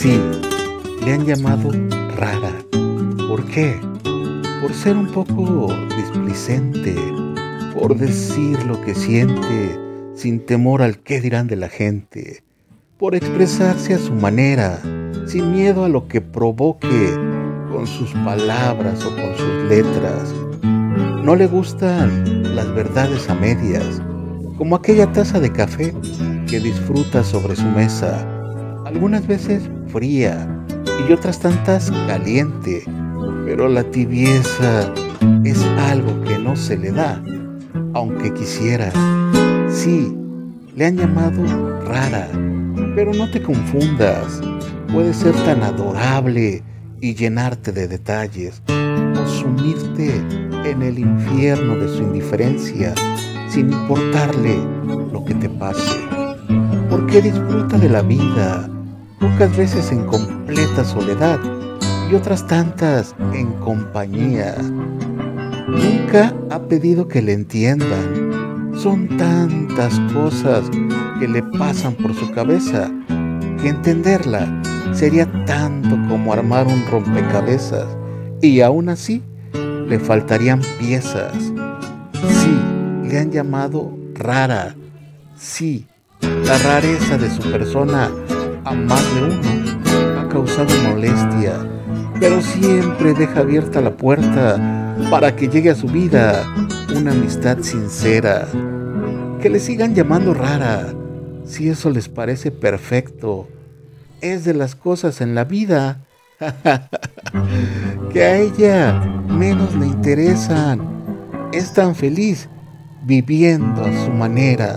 Sí, le han llamado rara. ¿Por qué? Por ser un poco displicente, por decir lo que siente sin temor al qué dirán de la gente, por expresarse a su manera, sin miedo a lo que provoque con sus palabras o con sus letras. No le gustan las verdades a medias, como aquella taza de café que disfruta sobre su mesa, algunas veces fría y otras tantas caliente, pero la tibieza es algo que no se le da, aunque quisiera. Sí, le han llamado rara, pero no te confundas, puede ser tan adorable y llenarte de detalles, o sumirte en el infierno de su indiferencia sin importarle lo que te pase, porque disfruta de la vida, pocas veces en completa soledad y otras tantas en compañía. Nunca ha pedido que le entiendan. Son tantas cosas que le pasan por su cabeza que entenderla sería tanto como armar un rompecabezas y aún así le faltarían piezas. Sí, le han llamado rara. Sí, la rareza de su persona a más de uno ha causado molestia, pero siempre deja abierta la puerta para que llegue a su vida una amistad sincera. Que le sigan llamando rara, si eso les parece perfecto. Es de las cosas en la vida que a ella menos le interesan. Es tan feliz viviendo a su manera.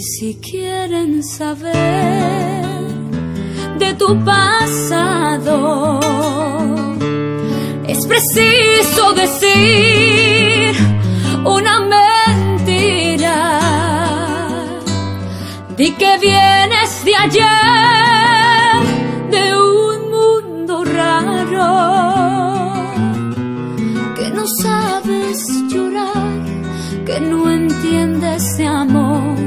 Si quieren saber de tu pasado, es preciso decir una mentira. Di que vienes de ayer, de un mundo raro que no sabes llorar, que no entiendes de amor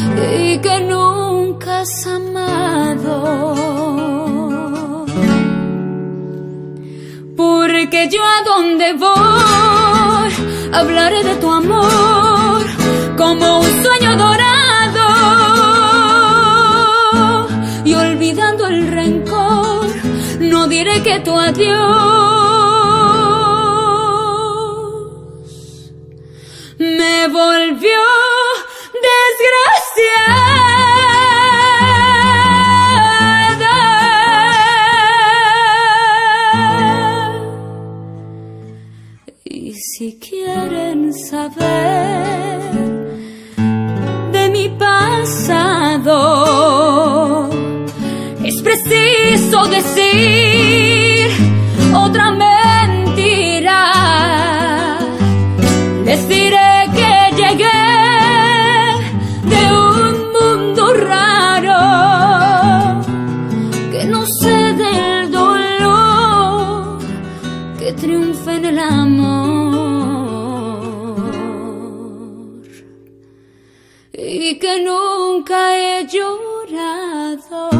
y que nunca has amado. Porque yo a donde voy hablaré de tu amor como un sueño dorado y olvidando el rencor no diré que tu adiós me volvió desgraciada. Y si quieren saber de mi pasado, es preciso decir y que nunca he llorado.